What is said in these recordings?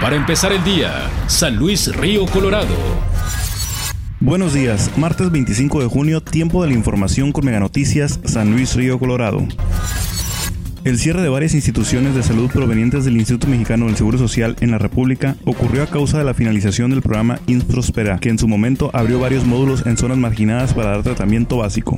Para empezar el día, San Luis Río Colorado. Buenos días, martes 25 de junio, tiempo de la información con Mega Noticias, San Luis Río Colorado. El cierre de varias instituciones de salud provenientes del Instituto Mexicano del Seguro Social en la República ocurrió a causa de la finalización del programa Introspera, que en su momento abrió varios módulos en zonas marginadas para dar tratamiento básico.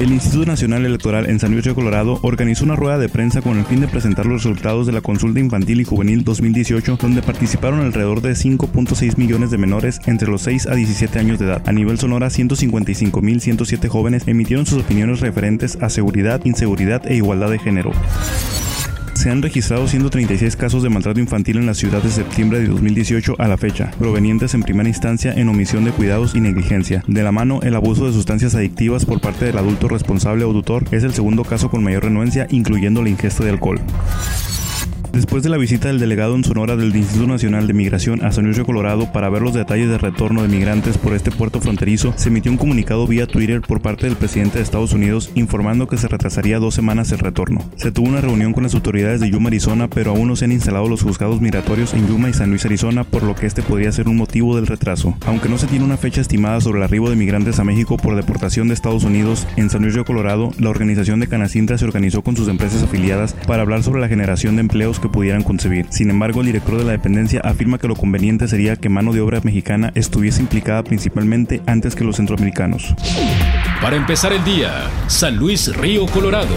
El Instituto Nacional Electoral en San Luis Río Colorado organizó una rueda de prensa con el fin de presentar los resultados de la consulta infantil y juvenil 2018, donde participaron alrededor de 5.6 millones de menores entre los 6 a 17 años de edad. A nivel Sonora, 155.107 jóvenes emitieron sus opiniones referentes a seguridad, inseguridad e igualdad de género se han registrado 136 casos de maltrato infantil en la ciudad de septiembre de 2018 a la fecha, provenientes en primera instancia en omisión de cuidados y negligencia. De la mano, el abuso de sustancias adictivas por parte del adulto responsable o tutor es el segundo caso con mayor renuencia, incluyendo la ingesta de alcohol. Después de la visita del delegado en Sonora del Instituto Nacional de Migración a San Luis Río Colorado para ver los detalles de retorno de migrantes por este puerto fronterizo, se emitió un comunicado vía Twitter por parte del presidente de Estados Unidos informando que se retrasaría dos semanas el retorno. Se tuvo una reunión con las autoridades de Yuma, Arizona, pero aún no se han instalado los juzgados migratorios en Yuma y San Luis, Arizona, por lo que este podría ser un motivo del retraso. Aunque no se tiene una fecha estimada sobre el arribo de migrantes a México por deportación de Estados Unidos, en San Luis Río Colorado, la organización de Canacintra se organizó con sus empresas afiliadas para hablar sobre la generación de empleos que pudieran concebir. Sin embargo, el director de la dependencia afirma que lo conveniente sería que mano de obra mexicana estuviese implicada principalmente antes que los centroamericanos. Para empezar el día, San Luis Río Colorado.